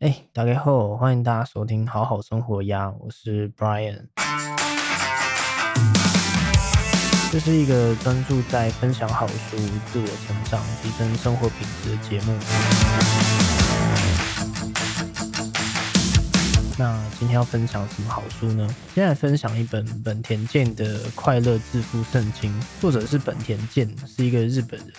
哎，大家好，欢迎大家收听好好生活呀，我是 Brian。这是一个专注在分享好书、自我成长、提升生活品质的节目。那今天要分享什么好书呢？先来分享一本本田健的《快乐致富圣经》，作者是本田健，是一个日本人，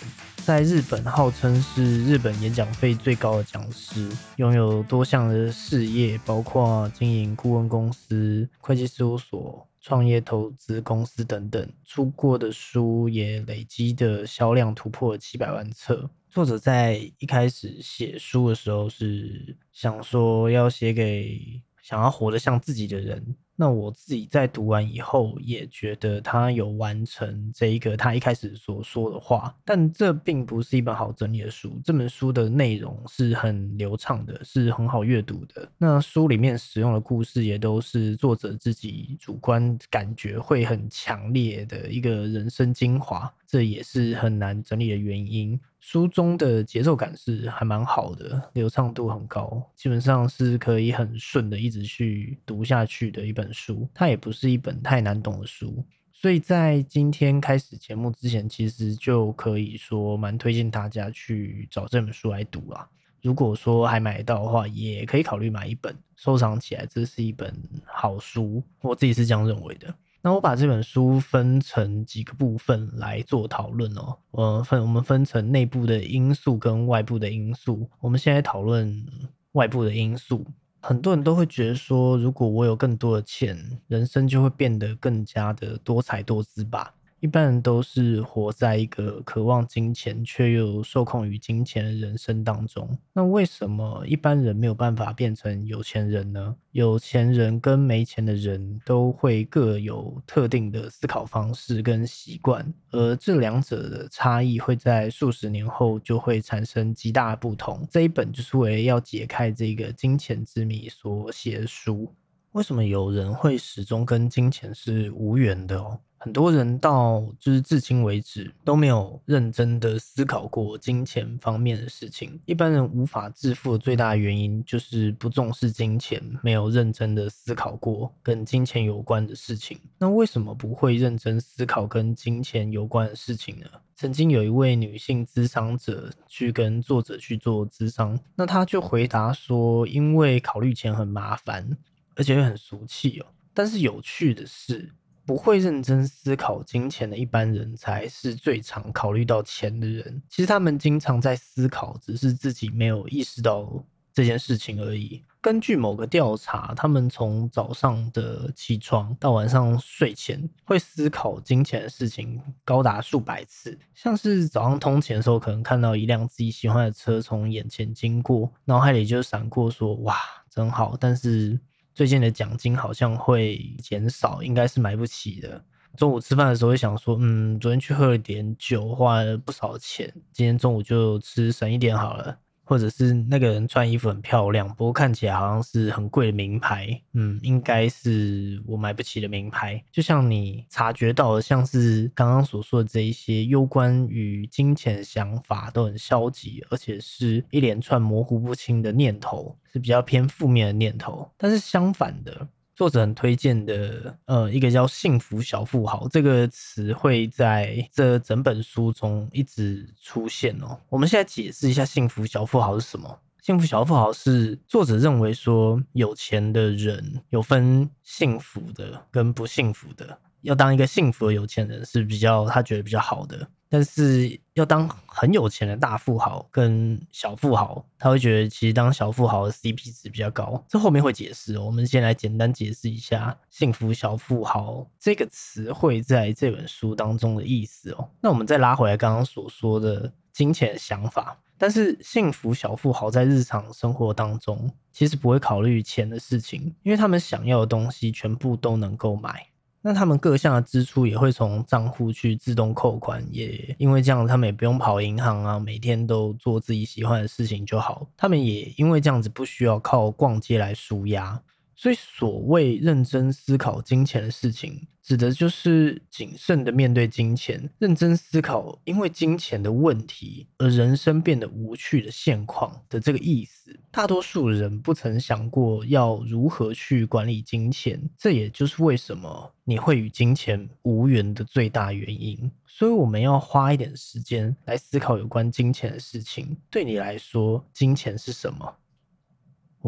在日本号称是日本演讲费最高的讲师，拥有多项的事业，包括经营顾问公司、会计事务所、创业投资公司等等。出过的书也累积的销量突破七百万册。作者在一开始写书的时候是想说要写给。想要活得像自己的人，那我自己在读完以后也觉得他有完成这一个他一开始所说的话，但这并不是一本好整理的书。这本书的内容是很流畅的，是很好阅读的。那书里面使用的故事也都是作者自己主观感觉会很强烈的一个人生精华，这也是很难整理的原因。书中的节奏感是还蛮好的，流畅度很高，基本上是可以很顺的一直去读下去的一本书。它也不是一本太难懂的书，所以在今天开始节目之前，其实就可以说蛮推荐大家去找这本书来读啊。如果说还买到的话，也可以考虑买一本收藏起来，这是一本好书，我自己是这样认为的。那我把这本书分成几个部分来做讨论哦。呃，分我们分成内部的因素跟外部的因素。我们现在讨论外部的因素。很多人都会觉得说，如果我有更多的钱，人生就会变得更加的多彩多姿吧。一般人都是活在一个渴望金钱却又受控于金钱的人生当中。那为什么一般人没有办法变成有钱人呢？有钱人跟没钱的人都会各有特定的思考方式跟习惯，而这两者的差异会在数十年后就会产生极大的不同。这一本就是为了要解开这个金钱之谜所写的书。为什么有人会始终跟金钱是无缘的哦？很多人到就是至今为止都没有认真的思考过金钱方面的事情。一般人无法致富的最大原因就是不重视金钱，没有认真的思考过跟金钱有关的事情。那为什么不会认真思考跟金钱有关的事情呢？曾经有一位女性咨商者去跟作者去做咨商，那他就回答说，因为考虑钱很麻烦，而且又很俗气哦。但是有趣的是。不会认真思考金钱的一般人才是最常考虑到钱的人。其实他们经常在思考，只是自己没有意识到这件事情而已。根据某个调查，他们从早上的起床到晚上睡前，会思考金钱的事情高达数百次。像是早上通勤的时候，可能看到一辆自己喜欢的车从眼前经过，脑海里就闪过说：“哇，真好！”但是。最近的奖金好像会减少，应该是买不起的。中午吃饭的时候会想说，嗯，昨天去喝了点酒，花了不少钱，今天中午就吃省一点好了。或者是那个人穿衣服很漂亮，不过看起来好像是很贵的名牌，嗯，应该是我买不起的名牌。就像你察觉到的，像是刚刚所说的这一些攸关于金钱想法都很消极，而且是一连串模糊不清的念头，是比较偏负面的念头。但是相反的。作者很推荐的，呃，一个叫“幸福小富豪”这个词会在这整本书中一直出现哦。我们现在解释一下“幸福小富豪”是什么。幸福小富豪是作者认为说，有钱的人有分幸福的跟不幸福的，要当一个幸福的有钱人是比较他觉得比较好的。但是要当很有钱的大富豪跟小富豪，他会觉得其实当小富豪的 CP 值比较高。这后面会解释哦，我们先来简单解释一下“幸福小富豪”这个词汇在这本书当中的意思哦。那我们再拉回来刚刚所说的金钱想法，但是幸福小富豪在日常生活当中其实不会考虑钱的事情，因为他们想要的东西全部都能够买。那他们各项的支出也会从账户去自动扣款，也因为这样，他们也不用跑银行啊，每天都做自己喜欢的事情就好。他们也因为这样子不需要靠逛街来舒压，所以所谓认真思考金钱的事情，指的就是谨慎的面对金钱，认真思考因为金钱的问题而人生变得无趣的现况的这个意思。大多数人不曾想过要如何去管理金钱，这也就是为什么你会与金钱无缘的最大原因。所以，我们要花一点时间来思考有关金钱的事情。对你来说，金钱是什么？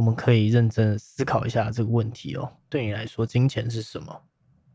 我们可以认真思考一下这个问题哦。对你来说，金钱是什么？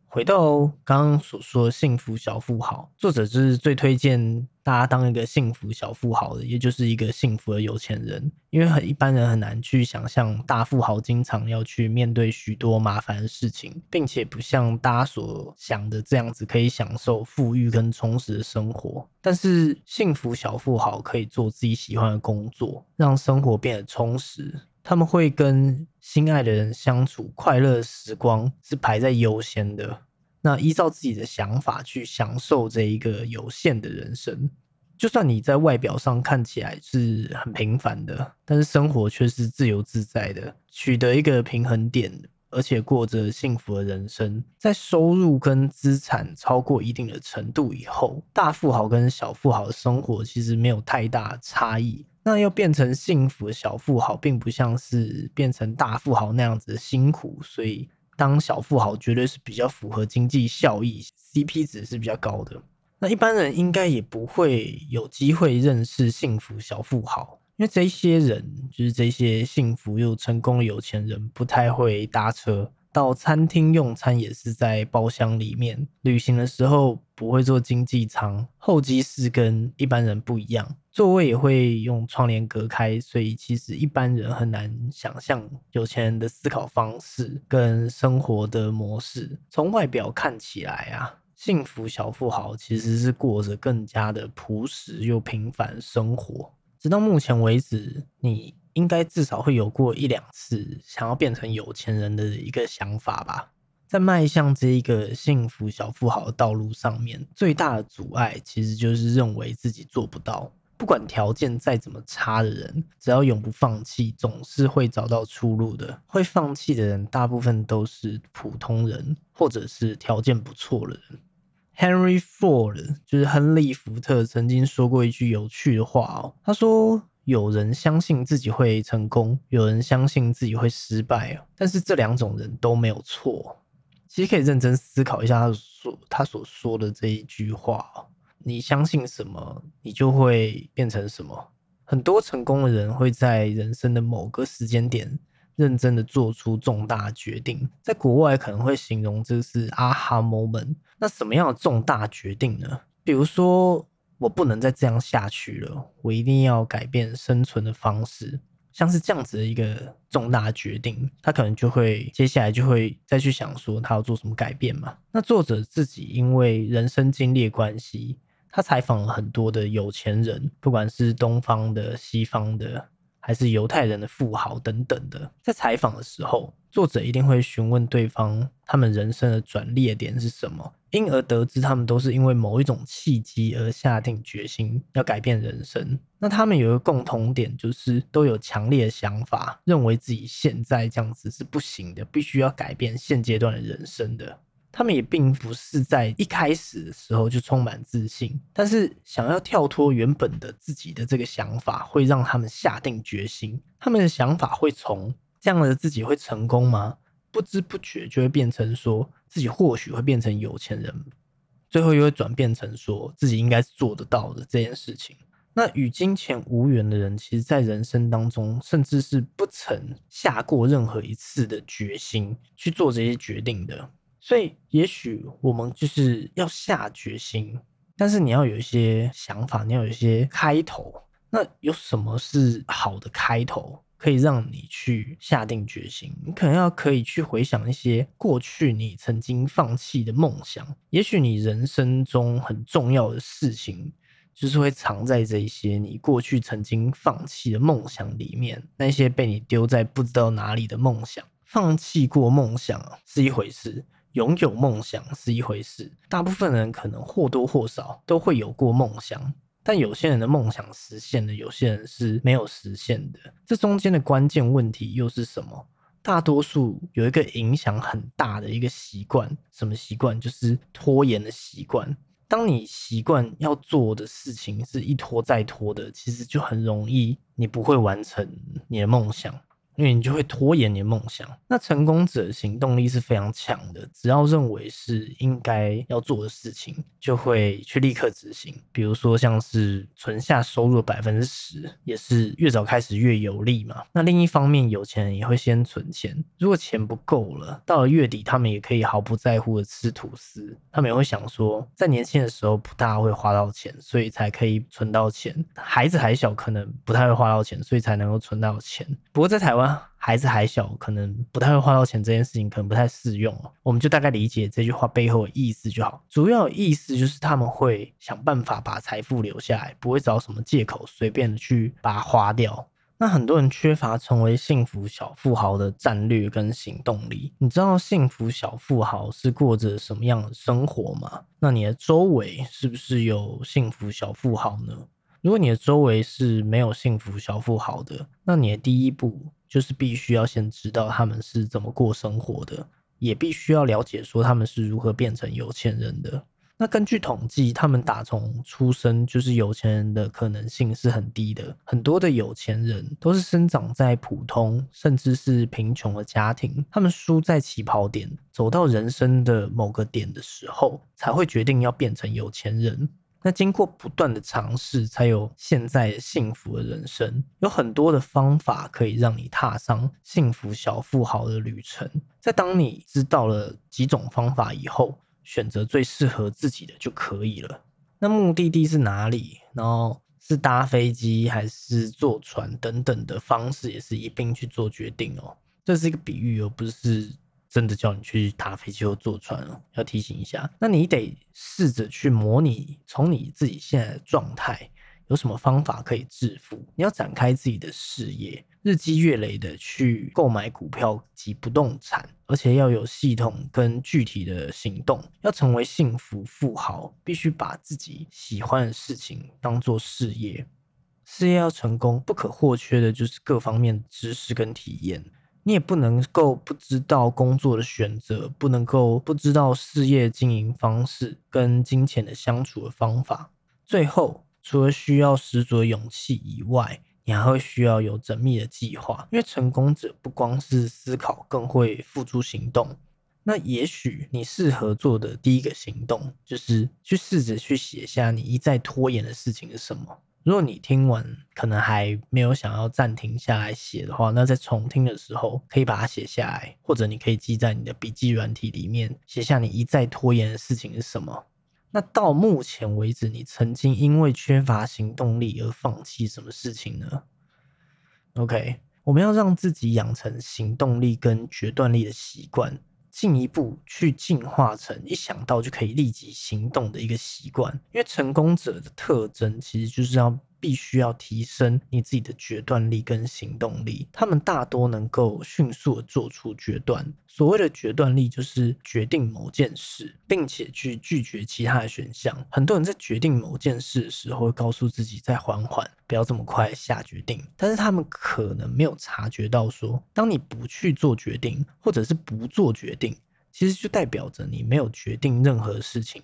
回到刚刚所说幸福小富豪，作者就是最推荐大家当一个幸福小富豪的，也就是一个幸福的有钱人。因为很一般人很难去想象大富豪经常要去面对许多麻烦的事情，并且不像大家所想的这样子可以享受富裕跟充实的生活。但是幸福小富豪可以做自己喜欢的工作，让生活变得充实。他们会跟心爱的人相处，快乐时光是排在优先的。那依照自己的想法去享受这一个有限的人生，就算你在外表上看起来是很平凡的，但是生活却是自由自在的，取得一个平衡点，而且过着幸福的人生。在收入跟资产超过一定的程度以后，大富豪跟小富豪的生活其实没有太大差异。那要变成幸福小富豪，并不像是变成大富豪那样子的辛苦，所以当小富豪绝对是比较符合经济效益，CP 值是比较高的。那一般人应该也不会有机会认识幸福小富豪，因为这些人就是这些幸福又成功的有钱人，不太会搭车。到餐厅用餐也是在包厢里面，旅行的时候不会坐经济舱，候机室跟一般人不一样，座位也会用窗帘隔开，所以其实一般人很难想象有钱人的思考方式跟生活的模式。从外表看起来啊，幸福小富豪其实是过着更加的朴实又平凡生活。直到目前为止，你。应该至少会有过一两次想要变成有钱人的一个想法吧。在迈向这一个幸福小富豪的道路上面，最大的阻碍其实就是认为自己做不到。不管条件再怎么差的人，只要永不放弃，总是会找到出路的。会放弃的人，大部分都是普通人，或者是条件不错的人。Henry Ford 就是亨利·福特曾经说过一句有趣的话哦，他说。有人相信自己会成功，有人相信自己会失败但是这两种人都没有错。其实可以认真思考一下他所他所说的这一句话你相信什么，你就会变成什么。很多成功的人会在人生的某个时间点，认真的做出重大决定。在国外可能会形容这是 aha moment。那什么样的重大决定呢？比如说。我不能再这样下去了，我一定要改变生存的方式。像是这样子的一个重大决定，他可能就会接下来就会再去想说他要做什么改变嘛。那作者自己因为人生经历关系，他采访了很多的有钱人，不管是东方的、西方的。还是犹太人的富豪等等的，在采访的时候，作者一定会询问对方他们人生的转捩点是什么，因而得知他们都是因为某一种契机而下定决心要改变人生。那他们有一个共同点，就是都有强烈的想法，认为自己现在这样子是不行的，必须要改变现阶段的人生的。他们也并不是在一开始的时候就充满自信，但是想要跳脱原本的自己的这个想法，会让他们下定决心。他们的想法会从这样的自己会成功吗？不知不觉就会变成说自己或许会变成有钱人，最后又会转变成说自己应该是做得到的这件事情。那与金钱无缘的人，其实在人生当中，甚至是不曾下过任何一次的决心去做这些决定的。所以，也许我们就是要下决心，但是你要有一些想法，你要有一些开头。那有什么是好的开头，可以让你去下定决心？你可能要可以去回想一些过去你曾经放弃的梦想。也许你人生中很重要的事情，就是会藏在这些你过去曾经放弃的梦想里面。那些被你丢在不知道哪里的梦想，放弃过梦想是一回事。拥有梦想是一回事，大部分人可能或多或少都会有过梦想，但有些人的梦想实现了，有些人是没有实现的。这中间的关键问题又是什么？大多数有一个影响很大的一个习惯，什么习惯？就是拖延的习惯。当你习惯要做的事情是一拖再拖的，其实就很容易你不会完成你的梦想。因为你就会拖延你的梦想。那成功者行动力是非常强的，只要认为是应该要做的事情，就会去立刻执行。比如说像是存下收入的百分之十，也是越早开始越有利嘛。那另一方面，有钱人也会先存钱，如果钱不够了，到了月底他们也可以毫不在乎的吃吐司。他们也会想说，在年轻的时候不大会花到钱，所以才可以存到钱。孩子还小，可能不太会花到钱，所以才能够存到钱。不过在台湾。孩子还小，可能不太会花到钱，这件事情可能不太适用哦。我们就大概理解这句话背后的意思就好。主要意思就是他们会想办法把财富留下来，不会找什么借口随便的去把它花掉。那很多人缺乏成为幸福小富豪的战略跟行动力。你知道幸福小富豪是过着什么样的生活吗？那你的周围是不是有幸福小富豪呢？如果你的周围是没有幸福小富豪的，那你的第一步就是必须要先知道他们是怎么过生活的，也必须要了解说他们是如何变成有钱人的。那根据统计，他们打从出生就是有钱人的可能性是很低的。很多的有钱人都是生长在普通甚至是贫穷的家庭，他们输在起跑点，走到人生的某个点的时候，才会决定要变成有钱人。那经过不断的尝试，才有现在幸福的人生。有很多的方法可以让你踏上幸福小富豪的旅程。在当你知道了几种方法以后，选择最适合自己的就可以了。那目的地是哪里？然后是搭飞机还是坐船等等的方式，也是一并去做决定哦。这是一个比喻，而不是。真的叫你去搭飞机或坐船哦，要提醒一下。那你得试着去模拟，从你自己现在的状态，有什么方法可以致富？你要展开自己的事业，日积月累的去购买股票及不动产，而且要有系统跟具体的行动。要成为幸福富豪，必须把自己喜欢的事情当做事业。事业要成功，不可或缺的就是各方面知识跟体验。你也不能够不知道工作的选择，不能够不知道事业经营方式跟金钱的相处的方法。最后，除了需要十足的勇气以外，你还会需要有缜密的计划。因为成功者不光是思考，更会付诸行动。那也许你适合做的第一个行动，就是去试着去写下你一再拖延的事情是什么。如果你听完可能还没有想要暂停下来写的话，那在重听的时候可以把它写下来，或者你可以记在你的笔记软体里面，写下你一再拖延的事情是什么。那到目前为止，你曾经因为缺乏行动力而放弃什么事情呢？OK，我们要让自己养成行动力跟决断力的习惯。进一步去进化成一想到就可以立即行动的一个习惯，因为成功者的特征其实就是要。必须要提升你自己的决断力跟行动力。他们大多能够迅速的做出决断。所谓的决断力，就是决定某件事，并且去拒绝其他的选项。很多人在决定某件事的时候，会告诉自己再缓缓，不要这么快下决定。但是他们可能没有察觉到，说当你不去做决定，或者是不做决定，其实就代表着你没有决定任何事情。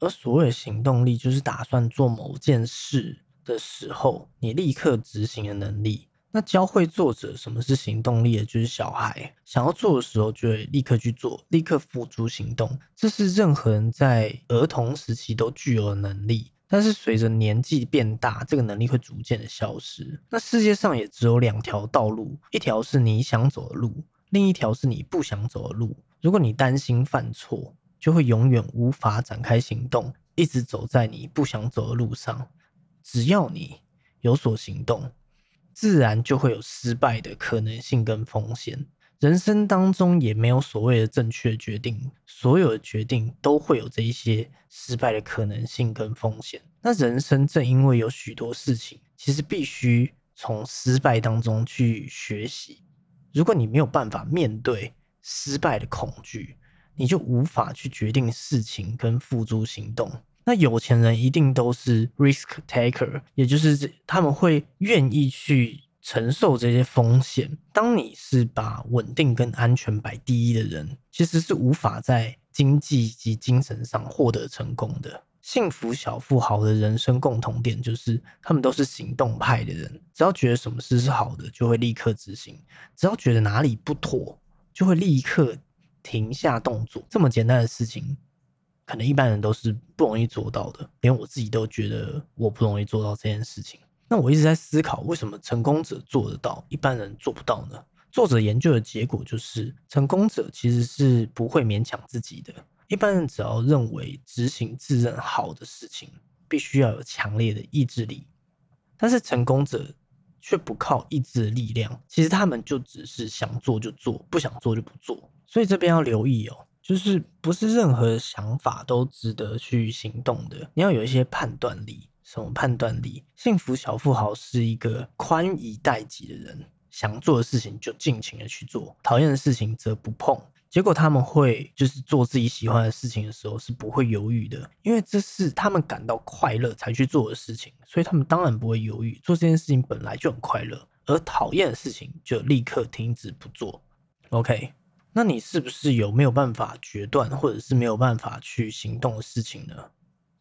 而所谓的行动力，就是打算做某件事。的时候，你立刻执行的能力。那教会作者什么是行动力的，就是小孩想要做的时候，就会立刻去做，立刻付诸行动。这是任何人在儿童时期都具有的能力，但是随着年纪变大，这个能力会逐渐的消失。那世界上也只有两条道路，一条是你想走的路，另一条是你不想走的路。如果你担心犯错，就会永远无法展开行动，一直走在你不想走的路上。只要你有所行动，自然就会有失败的可能性跟风险。人生当中也没有所谓的正确决定，所有的决定都会有这一些失败的可能性跟风险。那人生正因为有许多事情，其实必须从失败当中去学习。如果你没有办法面对失败的恐惧，你就无法去决定事情跟付诸行动。那有钱人一定都是 risk taker，也就是他们会愿意去承受这些风险。当你是把稳定跟安全摆第一的人，其实是无法在经济及精神上获得成功的。幸福小富豪的人生共同点就是他们都是行动派的人，只要觉得什么事是好的，就会立刻执行；只要觉得哪里不妥，就会立刻停下动作。这么简单的事情，可能一般人都是不容易做到的，连我自己都觉得我不容易做到这件事情。那我一直在思考，为什么成功者做得到，一般人做不到呢？作者研究的结果就是，成功者其实是不会勉强自己的。一般人只要认为执行自认好的事情，必须要有强烈的意志力，但是成功者却不靠意志的力量。其实他们就只是想做就做，不想做就不做。所以这边要留意哦，就是不是任何想法都值得去行动的。你要有一些判断力。什么判断力？幸福小富豪是一个宽以待己的人，想做的事情就尽情的去做，讨厌的事情则不碰。结果他们会就是做自己喜欢的事情的时候是不会犹豫的，因为这是他们感到快乐才去做的事情，所以他们当然不会犹豫。做这件事情本来就很快乐，而讨厌的事情就立刻停止不做。OK，那你是不是有没有办法决断，或者是没有办法去行动的事情呢？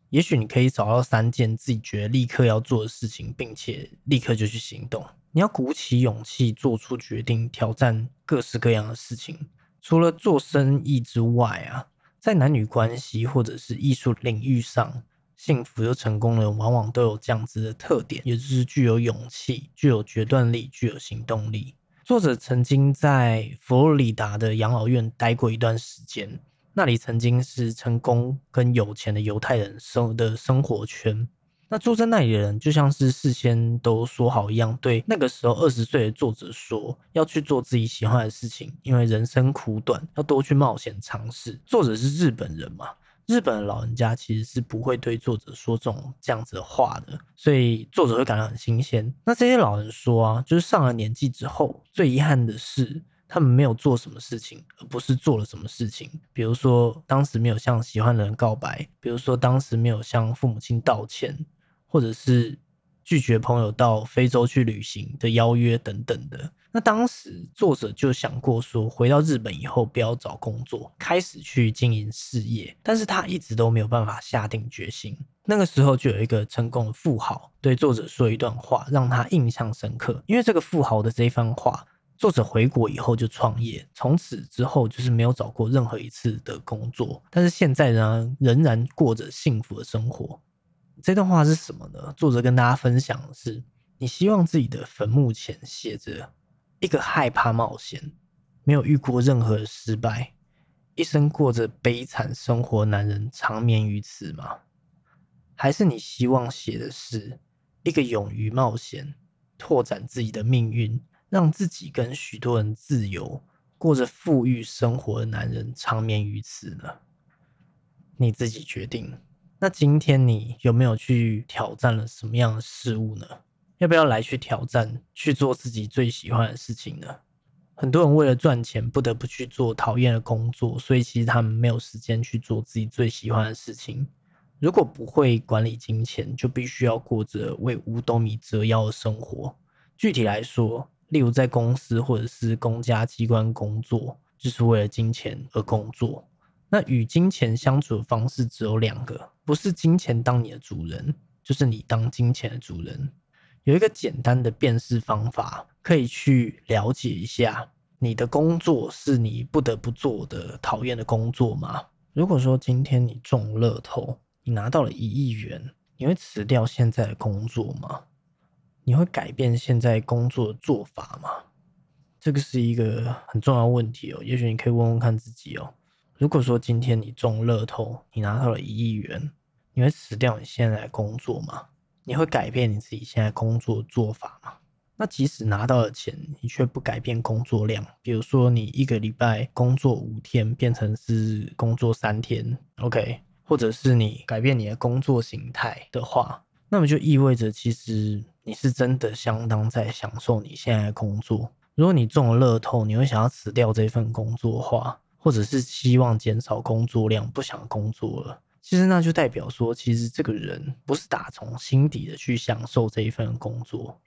也许你可以找到三件自己觉得立刻要做的事情，并且立刻就去行动。你要鼓起勇气做出决定，挑战各式各样的事情。除了做生意之外啊，在男女关系或者是艺术领域上，幸福又成功的人往往都有这样子的特点，也就是具有勇气、具有决断力、具有行动力。作者曾经在佛罗里达的养老院待过一段时间。那里曾经是成功跟有钱的犹太人生的生活圈。那住在那里的人就像是事先都说好一样，对那个时候二十岁的作者说，要去做自己喜欢的事情，因为人生苦短，要多去冒险尝试。作者是日本人嘛，日本的老人家其实是不会对作者说这种这样子的话的，所以作者会感到很新鲜。那这些老人说啊，就是上了年纪之后，最遗憾的是。他们没有做什么事情，而不是做了什么事情。比如说，当时没有向喜欢的人告白；，比如说，当时没有向父母亲道歉，或者是拒绝朋友到非洲去旅行的邀约等等的。那当时作者就想过说，回到日本以后不要找工作，开始去经营事业。但是他一直都没有办法下定决心。那个时候就有一个成功的富豪对作者说一段话，让他印象深刻。因为这个富豪的这番话。作者回国以后就创业，从此之后就是没有找过任何一次的工作，但是现在呢，仍然过着幸福的生活。这段话是什么呢？作者跟大家分享的是：你希望自己的坟墓前写着一个害怕冒险、没有遇过任何失败、一生过着悲惨生活男人长眠于此吗？还是你希望写的是一个勇于冒险、拓展自己的命运？让自己跟许多人自由过着富裕生活的男人长眠于此呢？你自己决定。那今天你有没有去挑战了什么样的事物呢？要不要来去挑战，去做自己最喜欢的事情呢？很多人为了赚钱，不得不去做讨厌的工作，所以其实他们没有时间去做自己最喜欢的事情。如果不会管理金钱，就必须要过着为五斗米折腰的生活。具体来说，例如在公司或者是公家机关工作，就是为了金钱而工作。那与金钱相处的方式只有两个，不是金钱当你的主人，就是你当金钱的主人。有一个简单的辨识方法，可以去了解一下，你的工作是你不得不做的讨厌的工作吗？如果说今天你中乐透，你拿到了一亿元，你会辞掉现在的工作吗？你会改变现在工作的做法吗？这个是一个很重要问题哦。也许你可以问问看自己哦。如果说今天你中乐透，你拿到了一亿元，你会辞掉你现在的工作吗？你会改变你自己现在工作做法吗？那即使拿到了钱，你却不改变工作量，比如说你一个礼拜工作五天变成是工作三天，OK，或者是你改变你的工作形态的话，那么就意味着其实。你是真的相当在享受你现在的工作。如果你中了乐透，你会想要辞掉这份工作的话，或者是希望减少工作量，不想工作了，其实那就代表说，其实这个人不是打从心底的去享受这一份工作。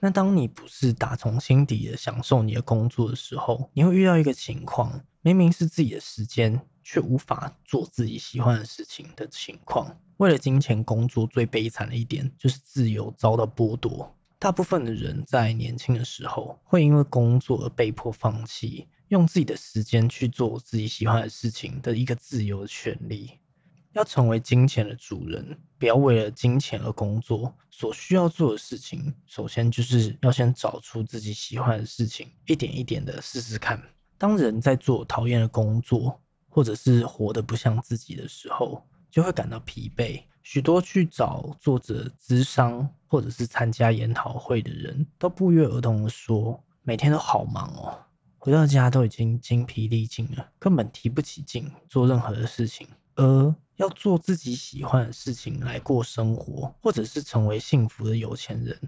那当你不是打从心底的享受你的工作的时候，你会遇到一个情况：明明是自己的时间，却无法做自己喜欢的事情的情况。为了金钱工作，最悲惨的一点就是自由遭到剥夺。大部分的人在年轻的时候会因为工作而被迫放弃用自己的时间去做自己喜欢的事情的一个自由的权利。要成为金钱的主人，不要为了金钱而工作。所需要做的事情，首先就是要先找出自己喜欢的事情，一点一点的试试看。当人在做讨厌的工作，或者是活得不像自己的时候，就会感到疲惫。许多去找作者咨商，或者是参加研讨会的人，都不约而同的说，每天都好忙哦，回到家都已经精疲力尽了，根本提不起劲做任何的事情。而要做自己喜欢的事情来过生活，或者是成为幸福的有钱人，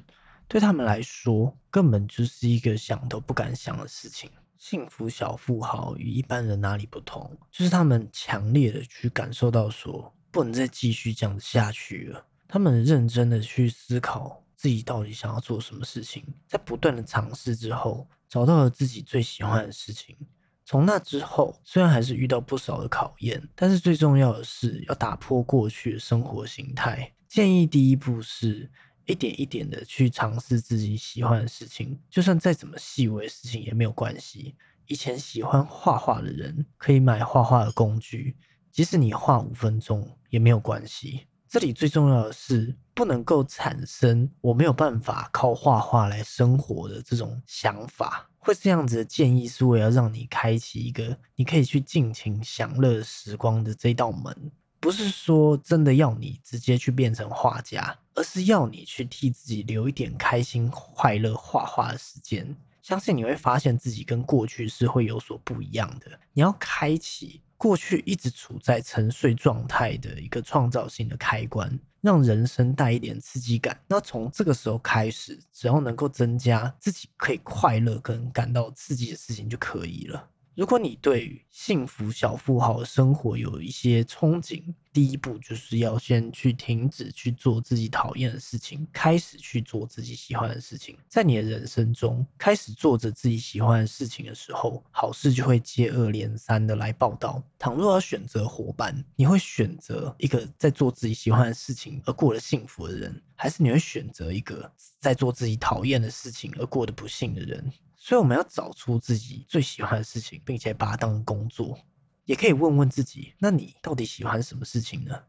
对他们来说，根本就是一个想都不敢想的事情。幸福小富豪与一般人哪里不同？就是他们强烈的去感受到说，不能再继续这样子下去了。他们认真的去思考自己到底想要做什么事情，在不断的尝试之后，找到了自己最喜欢的事情。从那之后，虽然还是遇到不少的考验，但是最重要的是要打破过去的生活形态。建议第一步是。一点一点的去尝试自己喜欢的事情，就算再怎么细微的事情也没有关系。以前喜欢画画的人可以买画画的工具，即使你画五分钟也没有关系。这里最重要的是不能够产生我没有办法靠画画来生活的这种想法。会这样子的建议是为了让你开启一个你可以去尽情享乐时光的这道门。不是说真的要你直接去变成画家，而是要你去替自己留一点开心、快乐画画的时间。相信你会发现自己跟过去是会有所不一样的。你要开启过去一直处在沉睡状态的一个创造性的开关，让人生带一点刺激感。那从这个时候开始，只要能够增加自己可以快乐跟感到刺激的事情就可以了。如果你对幸福小富豪的生活有一些憧憬，第一步就是要先去停止去做自己讨厌的事情，开始去做自己喜欢的事情。在你的人生中，开始做着自己喜欢的事情的时候，好事就会接二连三的来报道。倘若要选择伙伴，你会选择一个在做自己喜欢的事情而过得幸福的人，还是你会选择一个在做自己讨厌的事情而过得不幸的人？所以我们要找出自己最喜欢的事情，并且把它当工作。也可以问问自己：那你到底喜欢什么事情呢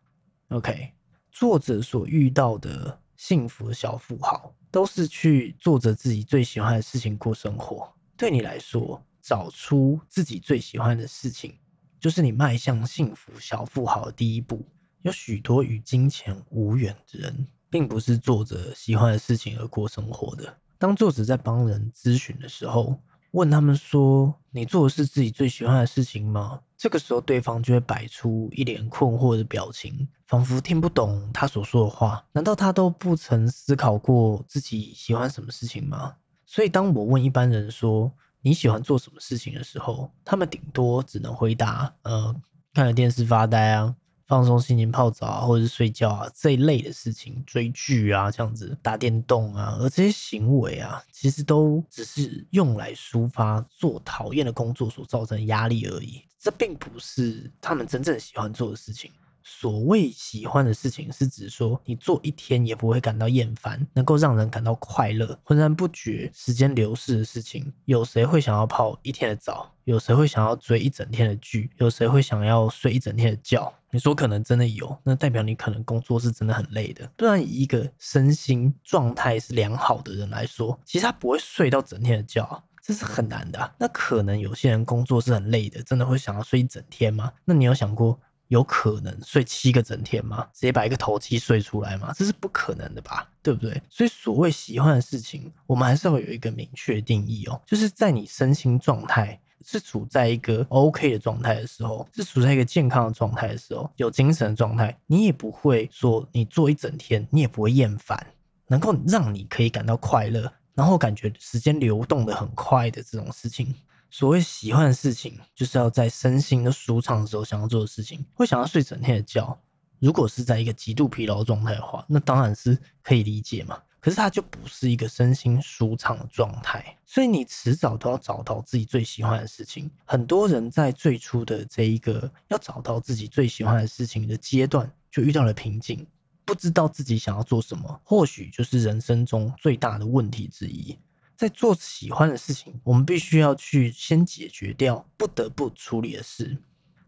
？OK，作者所遇到的幸福小富豪，都是去做着自己最喜欢的事情过生活。对你来说，找出自己最喜欢的事情，就是你迈向幸福小富豪的第一步。有许多与金钱无缘的人，并不是做着喜欢的事情而过生活的。当作者在帮人咨询的时候，问他们说：“你做的是自己最喜欢的事情吗？”这个时候，对方就会摆出一脸困惑的表情，仿佛听不懂他所说的话。难道他都不曾思考过自己喜欢什么事情吗？所以，当我问一般人说你喜欢做什么事情的时候，他们顶多只能回答：“呃，看着电视发呆啊。”放松心情、泡澡啊，或者是睡觉啊这一类的事情，追剧啊这样子，打电动啊，而这些行为啊，其实都只是用来抒发做讨厌的工作所造成的压力而已。这并不是他们真正喜欢做的事情。所谓喜欢的事情，是指说你做一天也不会感到厌烦，能够让人感到快乐、浑然不觉时间流逝的事情。有谁会想要泡一天的澡？有谁会想要追一整天的剧？有谁会想要睡一整天的觉？你说可能真的有，那代表你可能工作是真的很累的。不然以一个身心状态是良好的人来说，其实他不会睡到整天的觉，这是很难的。那可能有些人工作是很累的，真的会想要睡一整天吗？那你有想过？有可能睡七个整天吗？直接把一个头七睡出来吗？这是不可能的吧，对不对？所以所谓喜欢的事情，我们还是要有一个明确定义哦。就是在你身心状态是处在一个 OK 的状态的时候，是处在一个健康的状态的时候，有精神状态，你也不会说你做一整天，你也不会厌烦，能够让你可以感到快乐，然后感觉时间流动的很快的这种事情。所谓喜欢的事情，就是要在身心都舒畅的时候想要做的事情。会想要睡整天的觉，如果是在一个极度疲劳状态的话，那当然是可以理解嘛。可是它就不是一个身心舒畅的状态。所以你迟早都要找到自己最喜欢的事情。很多人在最初的这一个要找到自己最喜欢的事情的阶段，就遇到了瓶颈，不知道自己想要做什么，或许就是人生中最大的问题之一。在做喜欢的事情，我们必须要去先解决掉不得不处理的事。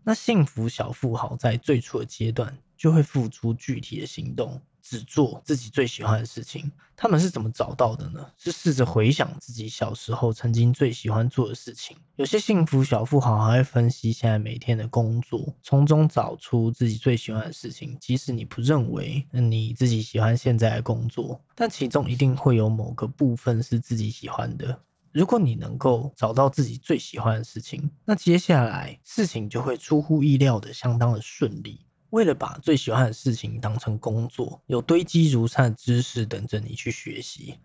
那幸福小富豪在最初的阶段就会付出具体的行动。只做自己最喜欢的事情，他们是怎么找到的呢？是试着回想自己小时候曾经最喜欢做的事情。有些幸福小富豪还会分析现在每天的工作，从中找出自己最喜欢的事情。即使你不认为你自己喜欢现在的工作，但其中一定会有某个部分是自己喜欢的。如果你能够找到自己最喜欢的事情，那接下来事情就会出乎意料的相当的顺利。为了把最喜欢的事情当成工作，有堆积如山的知识等着你去学习，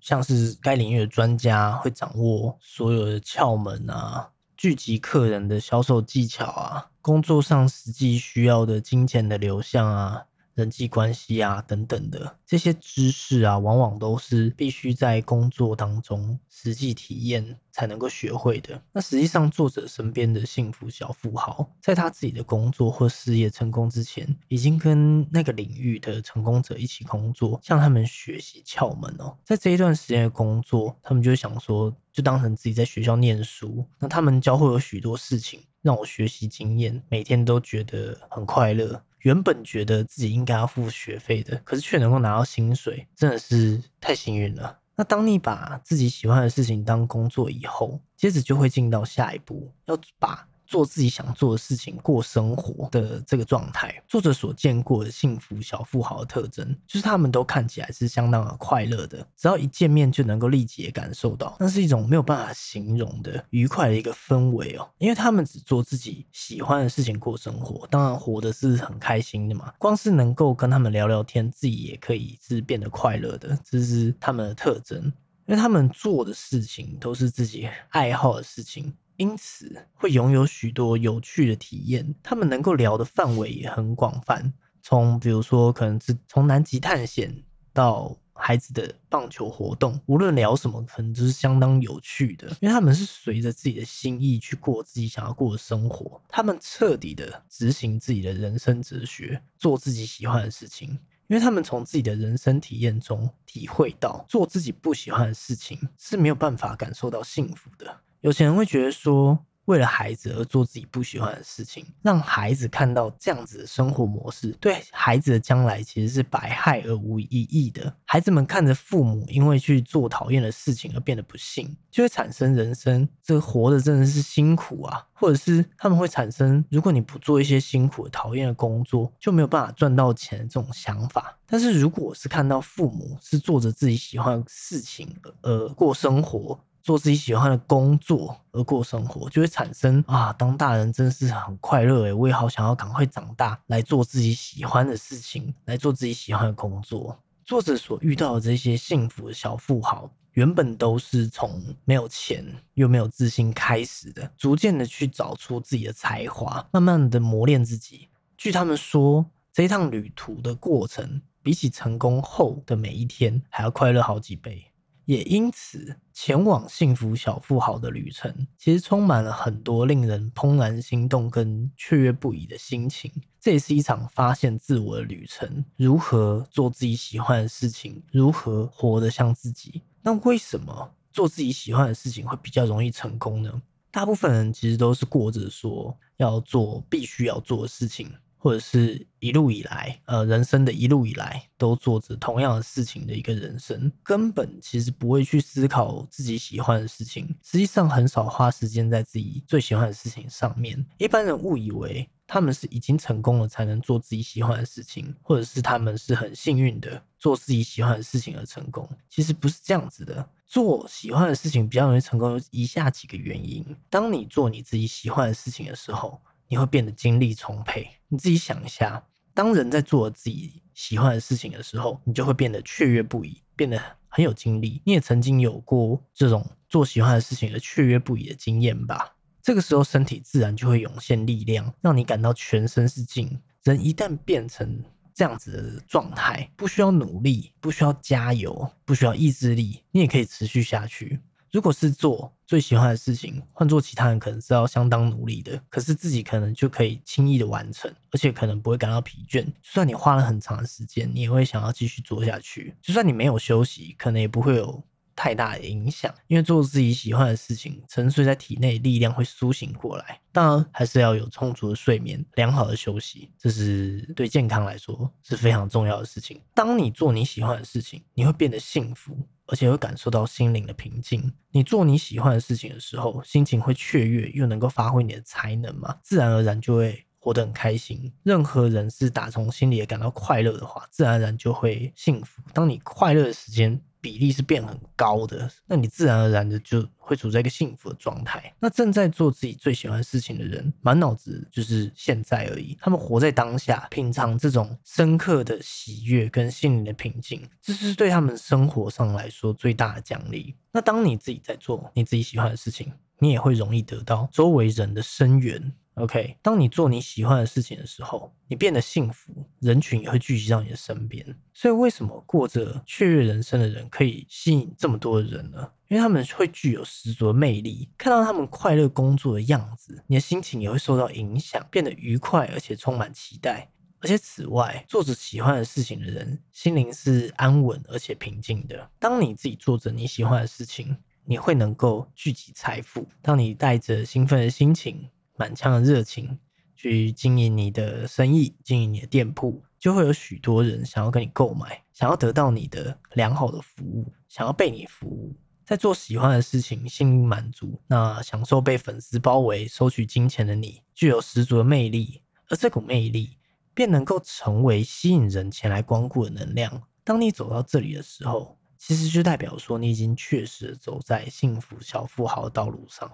像是该领域的专家会掌握所有的窍门啊，聚集客人的销售技巧啊，工作上实际需要的金钱的流向啊。人际关系啊，等等的这些知识啊，往往都是必须在工作当中实际体验才能够学会的。那实际上，作者身边的幸福小富豪，在他自己的工作或事业成功之前，已经跟那个领域的成功者一起工作，向他们学习窍门哦。在这一段时间的工作，他们就想说，就当成自己在学校念书。那他们教会有许多事情，让我学习经验，每天都觉得很快乐。原本觉得自己应该要付学费的，可是却能够拿到薪水，真的是太幸运了。那当你把自己喜欢的事情当工作以后，接着就会进到下一步，要把。做自己想做的事情，过生活的这个状态，作者所见过的幸福小富豪的特征，就是他们都看起来是相当的快乐的，只要一见面就能够立即感受到，那是一种没有办法形容的愉快的一个氛围哦。因为他们只做自己喜欢的事情过生活，当然活的是很开心的嘛。光是能够跟他们聊聊天，自己也可以是变得快乐的，这是他们的特征。因为他们做的事情都是自己爱好的事情。因此会拥有许多有趣的体验，他们能够聊的范围也很广泛，从比如说可能是从南极探险到孩子的棒球活动，无论聊什么，可能都是相当有趣的，因为他们是随着自己的心意去过自己想要过的生活，他们彻底的执行自己的人生哲学，做自己喜欢的事情，因为他们从自己的人生体验中体会到，做自己不喜欢的事情是没有办法感受到幸福的。有钱人会觉得说，为了孩子而做自己不喜欢的事情，让孩子看到这样子的生活模式，对孩子的将来其实是百害而无一益的。孩子们看着父母因为去做讨厌的事情而变得不幸，就会产生人生这活的真的是辛苦啊，或者是他们会产生，如果你不做一些辛苦讨厌的工作，就没有办法赚到钱的这种想法。但是如果是看到父母是做着自己喜欢事情而过生活，做自己喜欢的工作而过生活，就会产生啊，当大人真是很快乐诶，我也好想要赶快长大，来做自己喜欢的事情，来做自己喜欢的工作。作者所遇到的这些幸福的小富豪，原本都是从没有钱又没有自信开始的，逐渐的去找出自己的才华，慢慢的磨练自己。据他们说，这一趟旅途的过程，比起成功后的每一天还要快乐好几倍。也因此，前往幸福小富豪的旅程，其实充满了很多令人怦然心动跟雀跃不已的心情。这也是一场发现自我的旅程，如何做自己喜欢的事情，如何活得像自己。那为什么做自己喜欢的事情会比较容易成功呢？大部分人其实都是过着说要做必须要做的事情。或者是一路以来，呃，人生的一路以来都做着同样的事情的一个人生，根本其实不会去思考自己喜欢的事情，实际上很少花时间在自己最喜欢的事情上面。一般人误以为他们是已经成功了才能做自己喜欢的事情，或者是他们是很幸运的做自己喜欢的事情而成功。其实不是这样子的，做喜欢的事情比较容易成功，有以下几个原因：当你做你自己喜欢的事情的时候。你会变得精力充沛。你自己想一下，当人在做自己喜欢的事情的时候，你就会变得雀跃不已，变得很有精力。你也曾经有过这种做喜欢的事情而雀跃不已的经验吧？这个时候，身体自然就会涌现力量，让你感到全身是劲。人一旦变成这样子的状态，不需要努力，不需要加油，不需要意志力，你也可以持续下去。如果是做最喜欢的事情，换做其他人可能是要相当努力的，可是自己可能就可以轻易的完成，而且可能不会感到疲倦。就算你花了很长的时间，你也会想要继续做下去。就算你没有休息，可能也不会有。太大的影响，因为做自己喜欢的事情，沉睡在体内力量会苏醒过来。当然，还是要有充足的睡眠、良好的休息，这是对健康来说是非常重要的事情。当你做你喜欢的事情，你会变得幸福，而且会感受到心灵的平静。你做你喜欢的事情的时候，心情会雀跃，又能够发挥你的才能嘛，自然而然就会活得很开心。任何人是打从心里也感到快乐的话，自然而然就会幸福。当你快乐的时间。比例是变很高的，那你自然而然的就会处在一个幸福的状态。那正在做自己最喜欢事情的人，满脑子就是现在而已。他们活在当下，品尝这种深刻的喜悦跟心灵的平静，这是对他们生活上来说最大的奖励。那当你自己在做你自己喜欢的事情，你也会容易得到周围人的声援。OK，当你做你喜欢的事情的时候，你变得幸福，人群也会聚集到你的身边。所以，为什么过着雀跃人生的人可以吸引这么多的人呢？因为他们会具有十足的魅力。看到他们快乐工作的样子，你的心情也会受到影响，变得愉快而且充满期待。而且，此外，做着喜欢的事情的人，心灵是安稳而且平静的。当你自己做着你喜欢的事情，你会能够聚集财富。当你带着兴奋的心情。满腔的热情去经营你的生意，经营你的店铺，就会有许多人想要跟你购买，想要得到你的良好的服务，想要被你服务。在做喜欢的事情，心灵满足，那享受被粉丝包围、收取金钱的你，具有十足的魅力。而这股魅力便能够成为吸引人前来光顾的能量。当你走到这里的时候，其实就代表说你已经确实走在幸福小富豪道路上。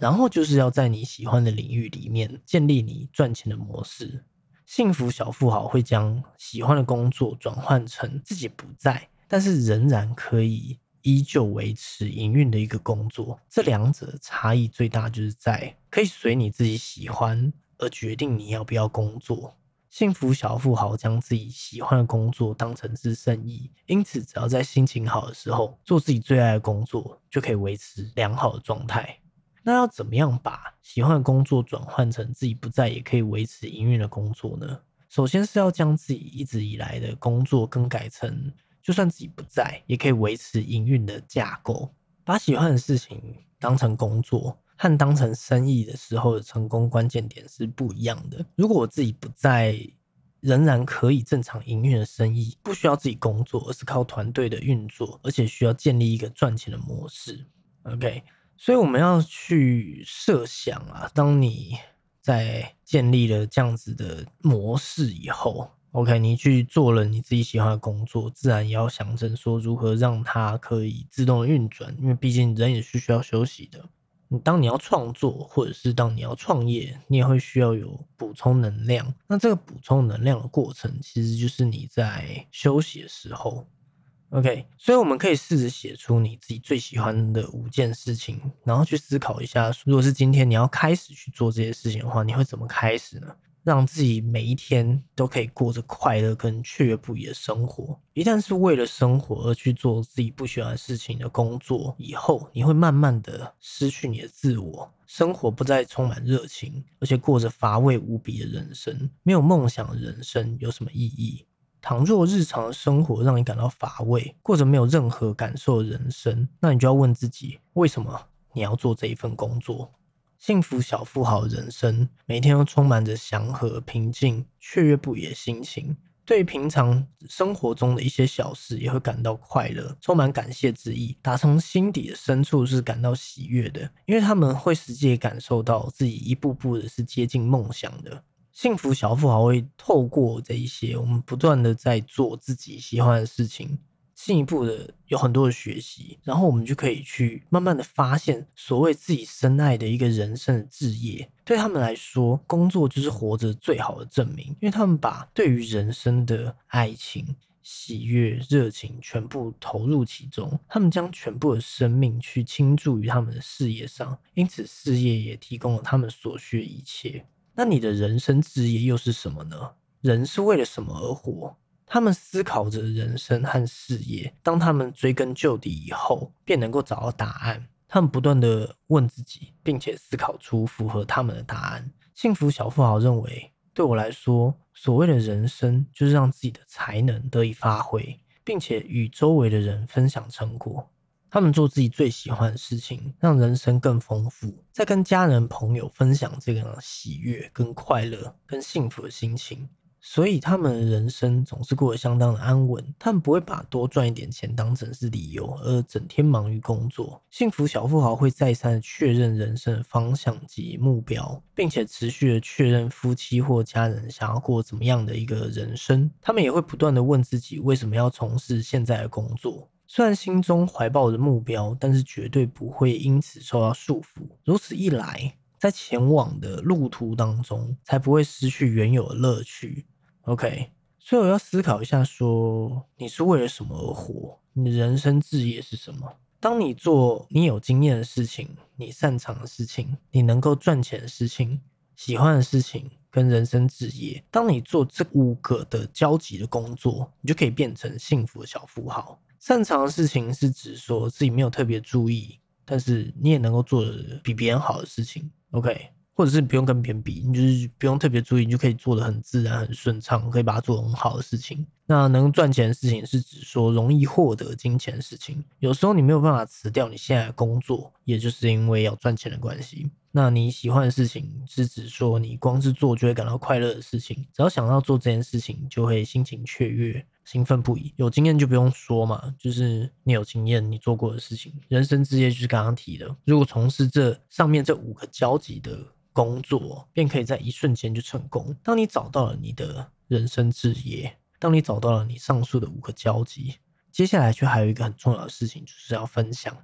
然后就是要在你喜欢的领域里面建立你赚钱的模式。幸福小富豪会将喜欢的工作转换成自己不在，但是仍然可以依旧维持营运的一个工作。这两者差异最大就是在可以随你自己喜欢而决定你要不要工作。幸福小富豪将自己喜欢的工作当成是生意，因此只要在心情好的时候做自己最爱的工作，就可以维持良好的状态。那要怎么样把喜欢的工作转换成自己不在也可以维持营运的工作呢？首先是要将自己一直以来的工作更改成，就算自己不在也可以维持营运的架构。把喜欢的事情当成工作和当成生意的时候的成功关键点是不一样的。如果我自己不在，仍然可以正常营运的生意，不需要自己工作，而是靠团队的运作，而且需要建立一个赚钱的模式。OK。所以我们要去设想啊，当你在建立了这样子的模式以后，OK，你去做了你自己喜欢的工作，自然也要想着说如何让它可以自动运转，因为毕竟人也是需要休息的。你当你要创作，或者是当你要创业，你也会需要有补充能量。那这个补充能量的过程，其实就是你在休息的时候。OK，所以我们可以试着写出你自己最喜欢的五件事情，然后去思考一下，如果是今天你要开始去做这些事情的话，你会怎么开始呢？让自己每一天都可以过着快乐跟雀跃不已的生活。一旦是为了生活而去做自己不喜欢的事情的工作，以后你会慢慢的失去你的自我，生活不再充满热情，而且过着乏味无比的人生。没有梦想的人生有什么意义？倘若日常的生活让你感到乏味，过着没有任何感受的人生，那你就要问自己：为什么你要做这一份工作？幸福小富豪的人生，每天都充满着祥和、平静、雀跃不已的心情。对平常生活中的一些小事，也会感到快乐，充满感谢之意，打从心底的深处是感到喜悦的，因为他们会实际感受到自己一步步的是接近梦想的。幸福小富豪会透过这一些，我们不断的在做自己喜欢的事情，进一步的有很多的学习，然后我们就可以去慢慢的发现所谓自己深爱的一个人生的志业。对他们来说，工作就是活着最好的证明，因为他们把对于人生的爱情、喜悦、热情全部投入其中，他们将全部的生命去倾注于他们的事业上，因此事业也提供了他们所需的一切。那你的人生职业又是什么呢？人是为了什么而活。他们思考着人生和事业。当他们追根究底以后，便能够找到答案。他们不断的问自己，并且思考出符合他们的答案。幸福小富豪认为，对我来说，所谓的人生就是让自己的才能得以发挥，并且与周围的人分享成果。他们做自己最喜欢的事情，让人生更丰富，在跟家人朋友分享这个喜悦、跟快乐、跟幸福的心情。所以他们的人生总是过得相当的安稳，他们不会把多赚一点钱当成是理由，而整天忙于工作。幸福小富豪会再三确认人生的方向及目标，并且持续的确认夫妻或家人想要过怎么样的一个人生。他们也会不断的问自己为什么要从事现在的工作。虽然心中怀抱着目标，但是绝对不会因此受到束缚。如此一来。在前往的路途当中，才不会失去原有的乐趣。OK，所以我要思考一下，说你是为了什么而活？你的人生志业是什么？当你做你有经验的事情，你擅长的事情，你能够赚钱的事情，喜欢的事情，跟人生志业，当你做这五个的交集的工作，你就可以变成幸福的小富豪。擅长的事情是指说自己没有特别注意，但是你也能够做的比别人好的事情。OK，或者是不用跟别人比，你就是不用特别注意，你就可以做的很自然、很顺畅，可以把它做很好的事情。那能赚钱的事情是指说容易获得金钱的事情。有时候你没有办法辞掉你现在的工作，也就是因为要赚钱的关系。那你喜欢的事情是指说你光是做就会感到快乐的事情，只要想到做这件事情，就会心情雀跃、兴奋不已。有经验就不用说嘛，就是你有经验，你做过的事情，人生之业就是刚刚提的。如果从事这上面这五个交集的工作，便可以在一瞬间就成功。当你找到了你的人生志业，当你找到了你上述的五个交集，接下来却还有一个很重要的事情，就是要分享。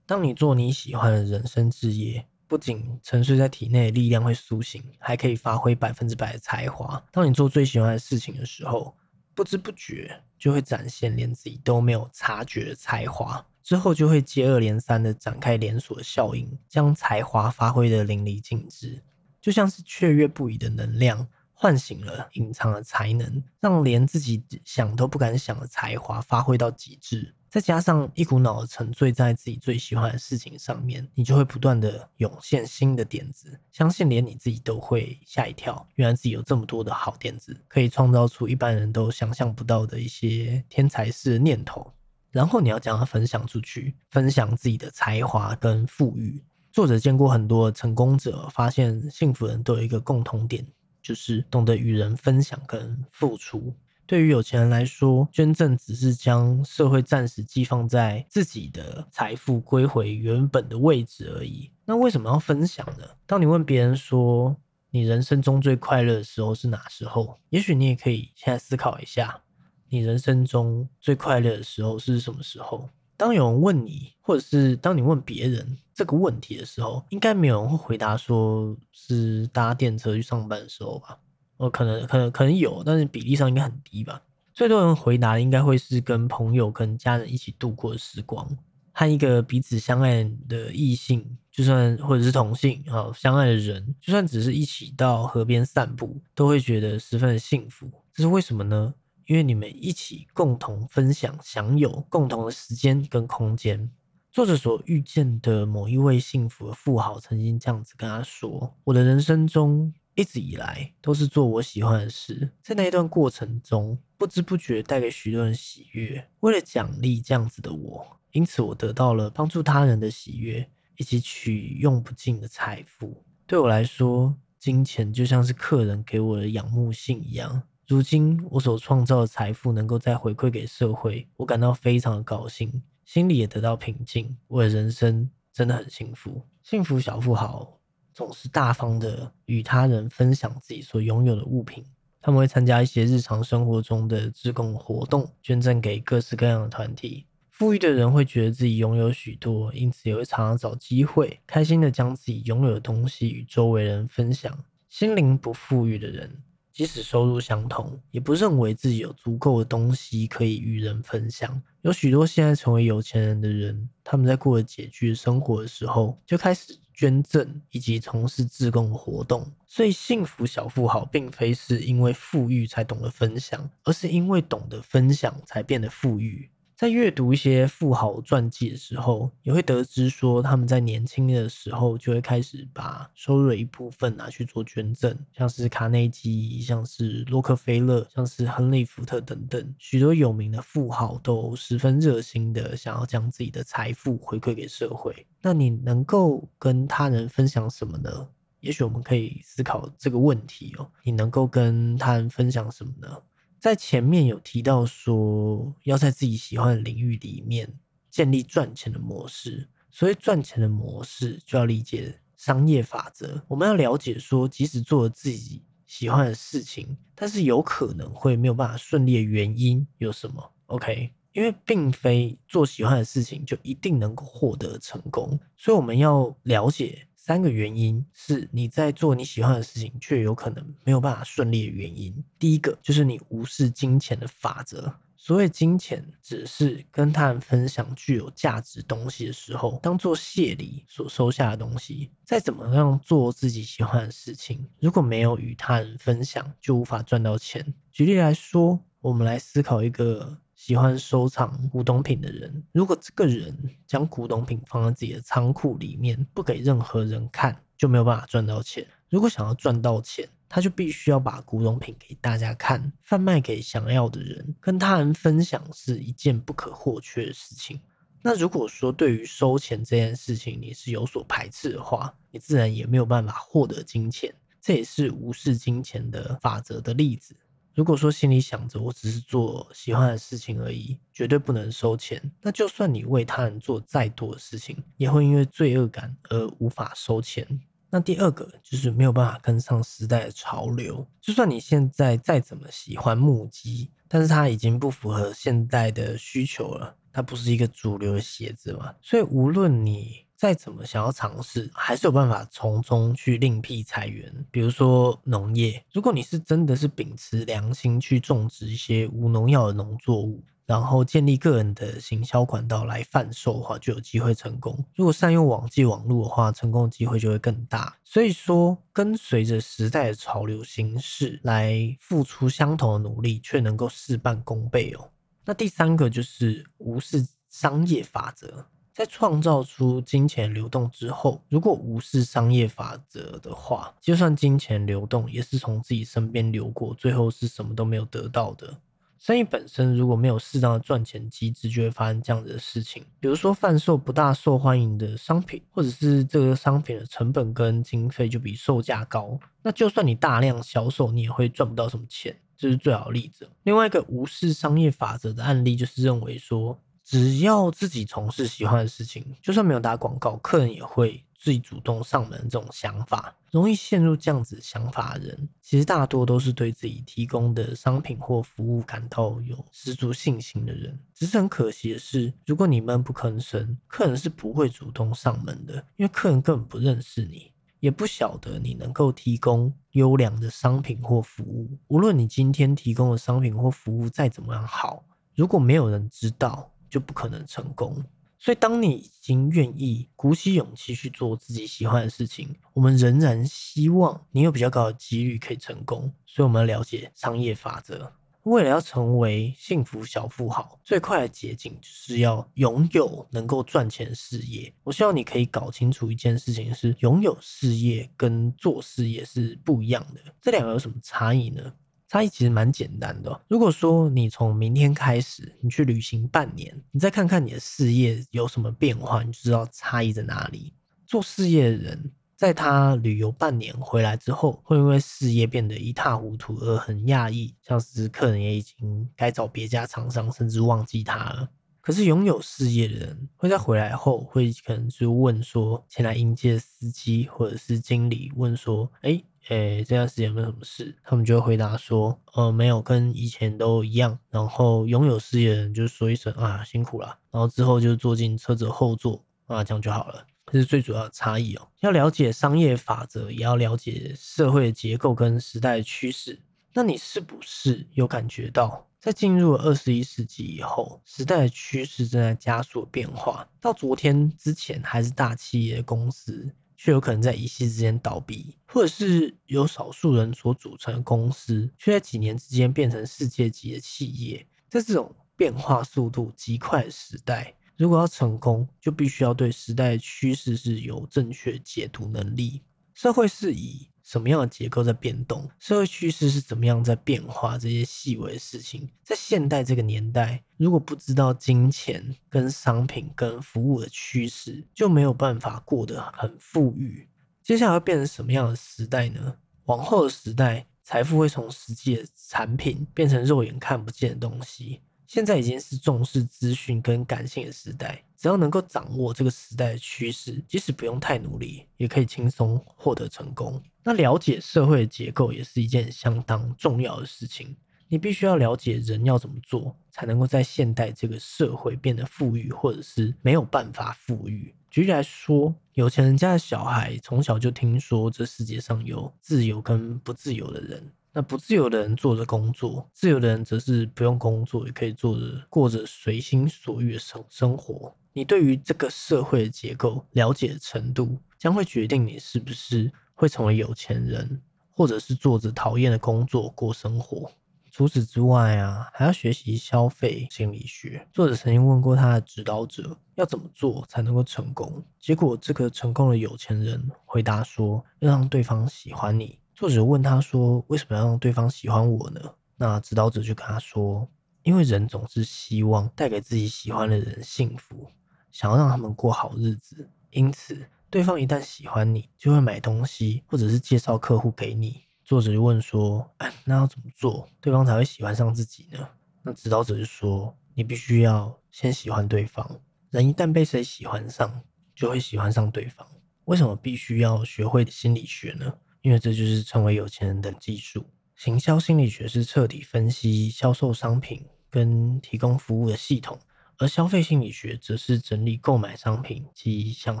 当你做你喜欢的人生志业。不仅沉睡在体内的力量会苏醒，还可以发挥百分之百的才华。当你做最喜欢的事情的时候，不知不觉就会展现连自己都没有察觉的才华，之后就会接二连三的展开连锁效应，将才华发挥的淋漓尽致，就像是雀跃不已的能量。唤醒了隐藏的才能，让连自己想都不敢想的才华发挥到极致，再加上一股脑的沉醉在自己最喜欢的事情上面，你就会不断的涌现新的点子。相信连你自己都会吓一跳，原来自己有这么多的好点子，可以创造出一般人都想象不到的一些天才式的念头。然后你要将它分享出去，分享自己的才华跟富裕。作者见过很多成功者，发现幸福人都有一个共同点。就是懂得与人分享跟付出。对于有钱人来说，捐赠只是将社会暂时寄放在自己的财富归回原本的位置而已。那为什么要分享呢？当你问别人说你人生中最快乐的时候是哪时候？也许你也可以现在思考一下，你人生中最快乐的时候是什么时候？当有人问你，或者是当你问别人这个问题的时候，应该没有人会回答说是搭电车去上班的时候吧？哦，可能可能可能有，但是比例上应该很低吧。最多人回答的应该会是跟朋友、跟家人一起度过的时光，和一个彼此相爱的异性，就算或者是同性啊，相爱的人，就算只是一起到河边散步，都会觉得十分的幸福。这是为什么呢？因为你们一起共同分享、享有共同的时间跟空间。作者所遇见的某一位幸福的富豪曾经这样子跟他说：“我的人生中一直以来都是做我喜欢的事，在那一段过程中，不知不觉带给许多人喜悦。为了奖励这样子的我，因此我得到了帮助他人的喜悦，以及取用不尽的财富。对我来说，金钱就像是客人给我的仰慕信一样。”如今我所创造的财富能够再回馈给社会，我感到非常的高兴，心里也得到平静。我的人生真的很幸福。幸福小富豪总是大方的与他人分享自己所拥有的物品，他们会参加一些日常生活中的志工活动，捐赠给各式各样的团体。富裕的人会觉得自己拥有许多，因此也会常常找机会，开心的将自己拥有的东西与周围人分享。心灵不富裕的人。即使收入相同，也不认为自己有足够的东西可以与人分享。有许多现在成为有钱人的人，他们在过着拮据生活的时候，就开始捐赠以及从事自贡活动。所以，幸福小富豪并非是因为富裕才懂得分享，而是因为懂得分享才变得富裕。在阅读一些富豪传记的时候，也会得知说他们在年轻的时候就会开始把收入的一部分拿去做捐赠，像是卡内基、像是洛克菲勒、像是亨利福特等等，许多有名的富豪都十分热心的想要将自己的财富回馈给社会。那你能够跟他人分享什么呢？也许我们可以思考这个问题哦。你能够跟他人分享什么呢？在前面有提到说，要在自己喜欢的领域里面建立赚钱的模式。所以赚钱的模式就要理解商业法则。我们要了解说，即使做了自己喜欢的事情，但是有可能会没有办法顺利的原因有什么？OK，因为并非做喜欢的事情就一定能够获得成功。所以我们要了解。三个原因是你在做你喜欢的事情，却有可能没有办法顺利的原因。第一个就是你无视金钱的法则。所谓金钱，只是跟他人分享具有价值东西的时候，当做谢礼所收下的东西。再怎么样做自己喜欢的事情，如果没有与他人分享，就无法赚到钱。举例来说，我们来思考一个。喜欢收藏古董品的人，如果这个人将古董品放在自己的仓库里面，不给任何人看，就没有办法赚到钱。如果想要赚到钱，他就必须要把古董品给大家看，贩卖给想要的人，跟他人分享是一件不可或缺的事情。那如果说对于收钱这件事情你是有所排斥的话，你自然也没有办法获得金钱。这也是无视金钱的法则的例子。如果说心里想着我只是做喜欢的事情而已，绝对不能收钱，那就算你为他人做再多的事情，也会因为罪恶感而无法收钱。那第二个就是没有办法跟上时代的潮流，就算你现在再怎么喜欢木屐，但是它已经不符合现代的需求了，它不是一个主流的鞋子嘛，所以无论你。再怎么想要尝试，还是有办法从中去另辟财源。比如说农业，如果你是真的是秉持良心去种植一些无农药的农作物，然后建立个人的行销管道来贩售的话，就有机会成功。如果善用网际网络的话，成功的机会就会更大。所以说，跟随着时代的潮流形式来付出相同的努力，却能够事半功倍哦。那第三个就是无视商业法则。在创造出金钱流动之后，如果无视商业法则的话，就算金钱流动，也是从自己身边流过，最后是什么都没有得到的。生意本身如果没有适当的赚钱机制，就会发生这样子的事情。比如说贩售不大受欢迎的商品，或者是这个商品的成本跟经费就比售价高，那就算你大量销售，你也会赚不到什么钱，这是最好例子。另外一个无视商业法则的案例，就是认为说。只要自己从事喜欢的事情，就算没有打广告，客人也会自己主动上门。这种想法容易陷入这样子想法的人，其实大多都是对自己提供的商品或服务感到有十足信心的人。只是很可惜的是，如果你闷不吭声，客人是不会主动上门的，因为客人根本不认识你，也不晓得你能够提供优良的商品或服务。无论你今天提供的商品或服务再怎么样好，如果没有人知道，就不可能成功。所以，当你已经愿意鼓起勇气去做自己喜欢的事情，我们仍然希望你有比较高的几率可以成功。所以，我们要了解商业法则。为了要成为幸福小富豪，最快的捷径就是要拥有能够赚钱事业。我希望你可以搞清楚一件事情：是拥有事业跟做事业是不一样的。这两个有什么差异呢？差异其实蛮简单的。如果说你从明天开始，你去旅行半年，你再看看你的事业有什么变化，你就知道差异在哪里。做事业的人，在他旅游半年回来之后，会因为事业变得一塌糊涂而很讶异，像是客人也已经该找别家厂商，甚至忘记他了。可是拥有事业的人，会在回来后，会可能就问说，前来迎接司机或者是经理问说，哎。诶，这段时间有没有什么事？他们就会回答说，呃，没有，跟以前都一样。然后拥有事业的人就说一声啊，辛苦了。然后之后就坐进车子后座啊，这样就好了。这是最主要的差异哦。要了解商业法则，也要了解社会结构跟时代的趋势。那你是不是有感觉到，在进入二十一世纪以后，时代的趋势正在加速变化？到昨天之前还是大企业公司。却有可能在一夕之间倒闭，或者是由少数人所组成的公司，却在几年之间变成世界级的企业。在这种变化速度极快的时代，如果要成功，就必须要对时代趋势是有正确解读能力。社会是以什么样的结构在变动？社会趋势是怎么样在变化？这些细微的事情，在现代这个年代，如果不知道金钱、跟商品、跟服务的趋势，就没有办法过得很富裕。接下来会变成什么样的时代呢？往后的时代，财富会从实际的产品变成肉眼看不见的东西。现在已经是重视资讯跟感性的时代，只要能够掌握这个时代的趋势，即使不用太努力，也可以轻松获得成功。那了解社会的结构也是一件相当重要的事情。你必须要了解人要怎么做，才能够在现代这个社会变得富裕，或者是没有办法富裕。举例来说，有钱人家的小孩从小就听说这世界上有自由跟不自由的人。那不自由的人做着工作，自由的人则是不用工作也可以做着过着随心所欲的生生活。你对于这个社会的结构了解的程度，将会决定你是不是会成为有钱人，或者是做着讨厌的工作过生活。除此之外啊，还要学习消费心理学。作者曾经问过他的指导者，要怎么做才能够成功？结果这个成功的有钱人回答说，要让对方喜欢你。作者问他说：“为什么要让对方喜欢我呢？”那指导者就跟他说：“因为人总是希望带给自己喜欢的人幸福，想要让他们过好日子。因此，对方一旦喜欢你，就会买东西或者是介绍客户给你。”作者就问说：“哎，那要怎么做，对方才会喜欢上自己呢？”那指导者就说：“你必须要先喜欢对方。人一旦被谁喜欢上，就会喜欢上对方。为什么必须要学会心理学呢？”因为这就是成为有钱人的技术。行销心理学是彻底分析销售商品跟提供服务的系统，而消费心理学则是整理购买商品及享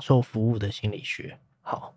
受服务的心理学。好，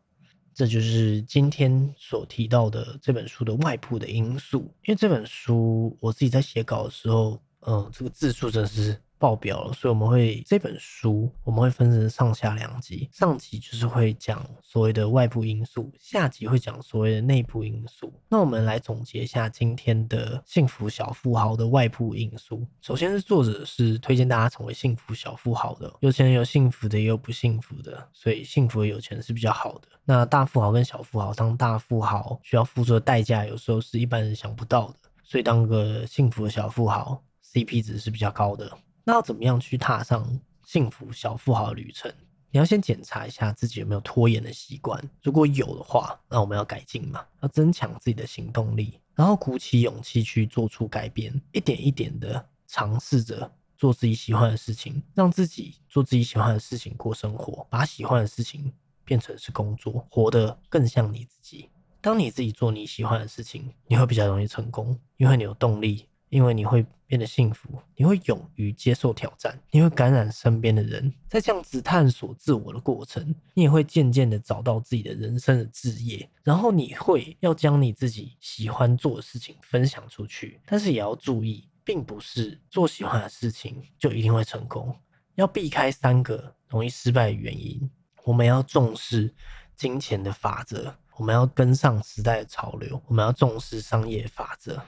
这就是今天所提到的这本书的外部的因素。因为这本书我自己在写稿的时候，嗯，这个字数真是。爆表了，所以我们会这本书我们会分成上下两集，上集就是会讲所谓的外部因素，下集会讲所谓的内部因素。那我们来总结一下今天的幸福小富豪的外部因素。首先是作者是推荐大家成为幸福小富豪的，有钱人有幸福的，也有不幸福的，所以幸福的有钱是比较好的。那大富豪跟小富豪当大富豪需要付出的代价，有时候是一般人想不到的，所以当个幸福的小富豪，CP 值是比较高的。那要怎么样去踏上幸福小富豪的旅程？你要先检查一下自己有没有拖延的习惯，如果有的话，那我们要改进嘛，要增强自己的行动力，然后鼓起勇气去做出改变，一点一点的尝试着做自己喜欢的事情，让自己做自己喜欢的事情过生活，把喜欢的事情变成是工作，活得更像你自己。当你自己做你喜欢的事情，你会比较容易成功，因为你有动力。因为你会变得幸福，你会勇于接受挑战，你会感染身边的人，在这样子探索自我的过程，你也会渐渐的找到自己的人生的志业，然后你会要将你自己喜欢做的事情分享出去，但是也要注意，并不是做喜欢的事情就一定会成功，要避开三个容易失败的原因。我们要重视金钱的法则，我们要跟上时代的潮流，我们要重视商业法则。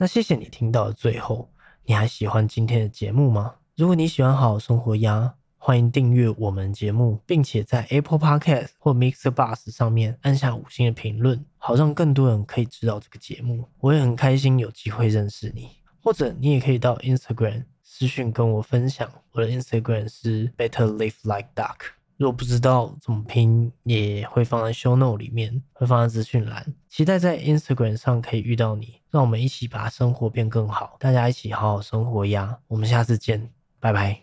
那谢谢你听到的最后，你还喜欢今天的节目吗？如果你喜欢好生活呀，欢迎订阅我们节目，并且在 Apple Podcast 或 Mixer Bus 上面按下五星的评论，好让更多人可以知道这个节目。我也很开心有机会认识你，或者你也可以到 Instagram 私讯跟我分享，我的 Instagram 是 Better Live Like Duck。如果不知道怎么拼，也会放在 show note 里面，会放在资讯栏。期待在 Instagram 上可以遇到你，让我们一起把生活变更好，大家一起好好生活呀！我们下次见，拜拜。